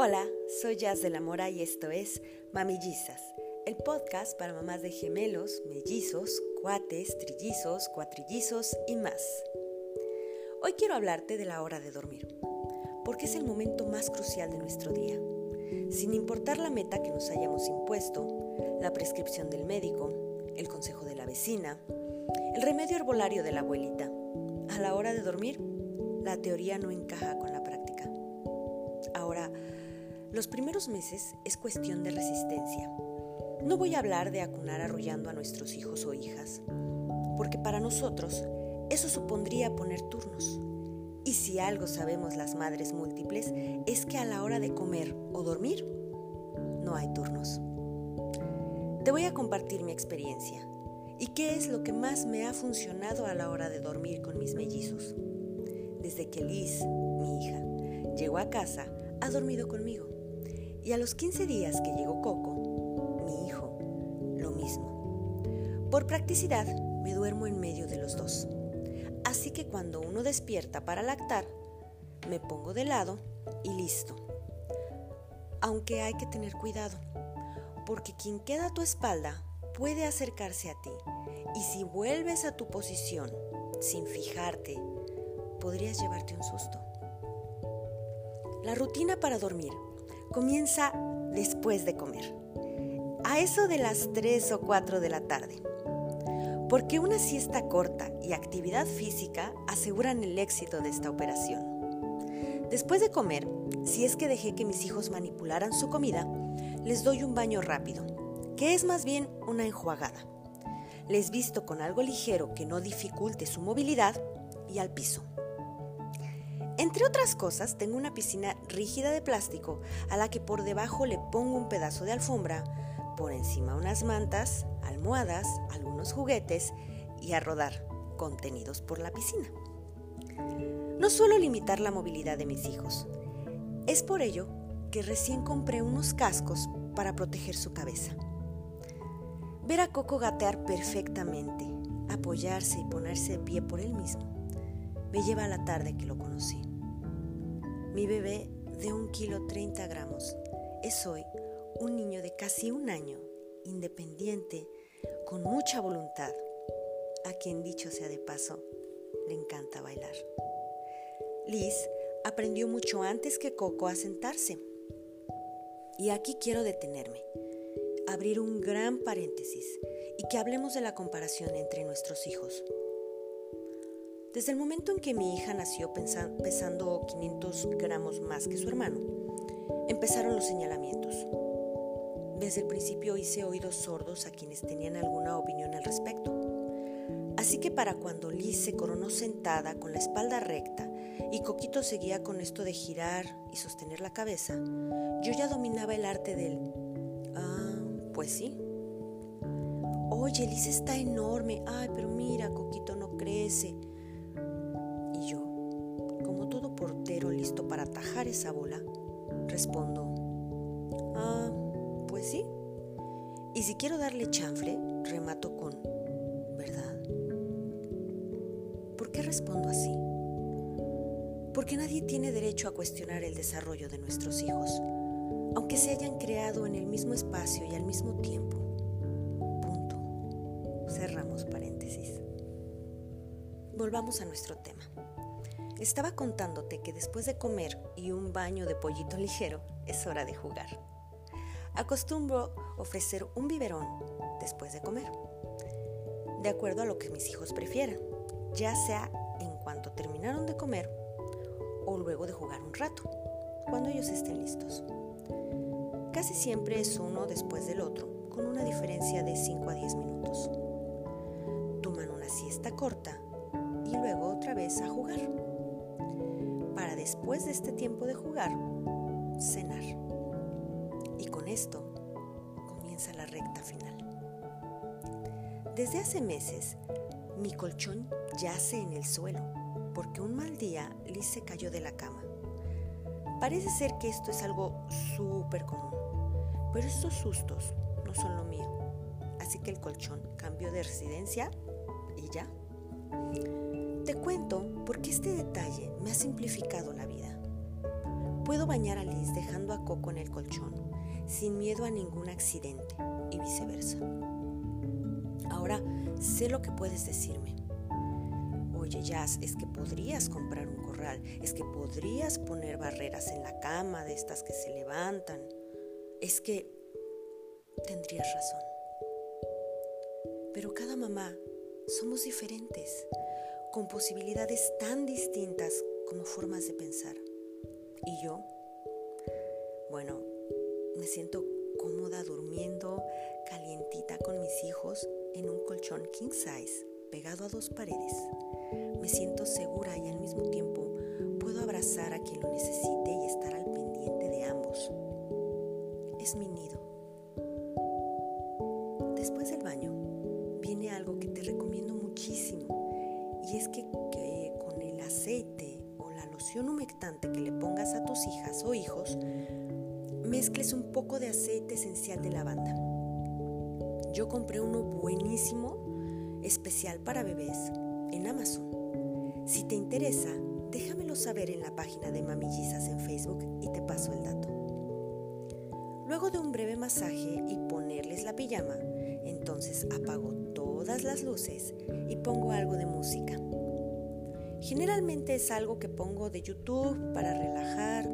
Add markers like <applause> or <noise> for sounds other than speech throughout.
Hola, soy Jazz de la Mora y esto es Mamillizas, el podcast para mamás de gemelos, mellizos, cuates, trillizos, cuatrillizos y más. Hoy quiero hablarte de la hora de dormir, porque es el momento más crucial de nuestro día. Sin importar la meta que nos hayamos impuesto, la prescripción del médico, el consejo de la vecina, el remedio herbolario de la abuelita, a la hora de dormir, la teoría no encaja con la los primeros meses es cuestión de resistencia. No voy a hablar de acunar arrollando a nuestros hijos o hijas, porque para nosotros eso supondría poner turnos. Y si algo sabemos las madres múltiples es que a la hora de comer o dormir no hay turnos. Te voy a compartir mi experiencia y qué es lo que más me ha funcionado a la hora de dormir con mis mellizos. Desde que Liz, mi hija, llegó a casa, ha dormido conmigo y a los 15 días que llegó Coco, mi hijo, lo mismo. Por practicidad, me duermo en medio de los dos. Así que cuando uno despierta para lactar, me pongo de lado y listo. Aunque hay que tener cuidado, porque quien queda a tu espalda puede acercarse a ti y si vuelves a tu posición sin fijarte, podrías llevarte un susto. La rutina para dormir comienza después de comer, a eso de las 3 o 4 de la tarde, porque una siesta corta y actividad física aseguran el éxito de esta operación. Después de comer, si es que dejé que mis hijos manipularan su comida, les doy un baño rápido, que es más bien una enjuagada. Les visto con algo ligero que no dificulte su movilidad y al piso. Entre otras cosas, tengo una piscina rígida de plástico a la que por debajo le pongo un pedazo de alfombra, por encima unas mantas, almohadas, algunos juguetes y a rodar, contenidos por la piscina. No suelo limitar la movilidad de mis hijos. Es por ello que recién compré unos cascos para proteger su cabeza. Ver a Coco gatear perfectamente, apoyarse y ponerse de pie por él mismo, me lleva a la tarde que lo conocí. Mi bebé de un kilo 30 gramos es hoy un niño de casi un año, independiente, con mucha voluntad, a quien dicho sea de paso, le encanta bailar. Liz aprendió mucho antes que Coco a sentarse. Y aquí quiero detenerme, abrir un gran paréntesis y que hablemos de la comparación entre nuestros hijos. Desde el momento en que mi hija nació pesando 500 gramos más que su hermano, empezaron los señalamientos. Desde el principio hice oídos sordos a quienes tenían alguna opinión al respecto. Así que para cuando Liz se coronó sentada con la espalda recta y Coquito seguía con esto de girar y sostener la cabeza, yo ya dominaba el arte del... Ah, pues sí. Oye, Liz está enorme. Ay, pero mira, Coquito no crece. Atajar esa bola, respondo, ah, pues sí. Y si quiero darle chanfle, remato con, ¿verdad? ¿Por qué respondo así? Porque nadie tiene derecho a cuestionar el desarrollo de nuestros hijos, aunque se hayan creado en el mismo espacio y al mismo tiempo. Punto. Cerramos paréntesis. Volvamos a nuestro tema. Estaba contándote que después de comer y un baño de pollito <laughs> ligero es hora de jugar. Acostumbro ofrecer un biberón después de comer, de acuerdo a lo que mis hijos prefieran, ya sea en cuanto terminaron de comer o luego de jugar un rato, cuando ellos estén listos. Casi siempre es uno después del otro, con una diferencia de 5 a 10 minutos. Toman una siesta corta y luego otra vez a jugar después de este tiempo de jugar, cenar. Y con esto comienza la recta final. Desde hace meses, mi colchón yace en el suelo porque un mal día Liz se cayó de la cama. Parece ser que esto es algo súper común, pero estos sustos no son lo mío. Así que el colchón cambió de residencia. Te cuento porque este detalle me ha simplificado la vida. puedo bañar a Liz dejando a Coco en el colchón, sin miedo a ningún accidente y viceversa. Ahora sé lo que puedes decirme. Oye, Jazz, es que podrías comprar un corral, es que podrías poner barreras en la cama de estas que se levantan. Es que tendrías razón. Pero cada mamá somos diferentes, con posibilidades tan distintas como formas de pensar. ¿Y yo? Bueno, me siento cómoda durmiendo calientita con mis hijos en un colchón king size pegado a dos paredes. Me siento segura y al mismo tiempo puedo abrazar a quien lo necesite y estar al pendiente de ambos. Es mi nido. Loción humectante que le pongas a tus hijas o hijos, mezcles un poco de aceite esencial de lavanda. Yo compré uno buenísimo, especial para bebés, en Amazon. Si te interesa, déjamelo saber en la página de Mamillizas en Facebook y te paso el dato. Luego de un breve masaje y ponerles la pijama, entonces apago todas las luces y pongo algo de música. Generalmente es algo que pongo de YouTube para relajar,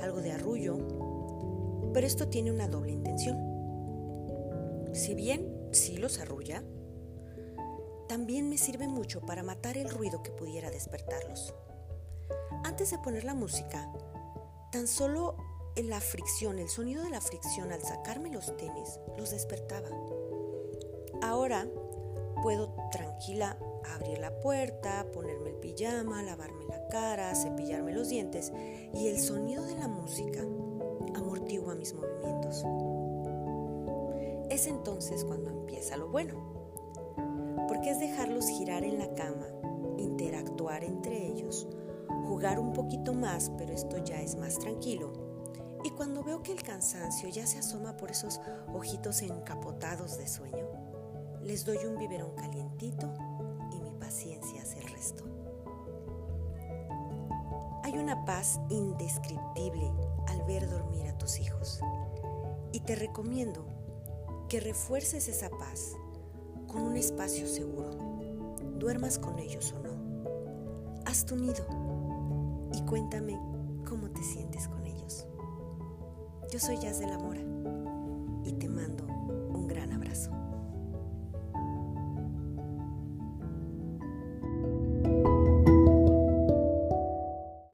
algo de arrullo pero esto tiene una doble intención. Si bien sí los arrulla, también me sirve mucho para matar el ruido que pudiera despertarlos. Antes de poner la música, tan solo en la fricción, el sonido de la fricción al sacarme los tenis, los despertaba. Ahora puedo tranquila abrir la puerta, ponerme el pijama, lavarme la cara, cepillarme los dientes y el sonido de la música amortigua mis movimientos. Es entonces cuando empieza lo bueno, porque es dejarlos girar en la cama, interactuar entre ellos, jugar un poquito más, pero esto ya es más tranquilo. Y cuando veo que el cansancio ya se asoma por esos ojitos encapotados de sueño, les doy un biberón calientito paciencia el resto. Hay una paz indescriptible al ver dormir a tus hijos. Y te recomiendo que refuerces esa paz con un espacio seguro, duermas con ellos o no. Haz tu nido y cuéntame cómo te sientes con ellos. Yo soy Jazz de la Mora y te mando un gran abrazo.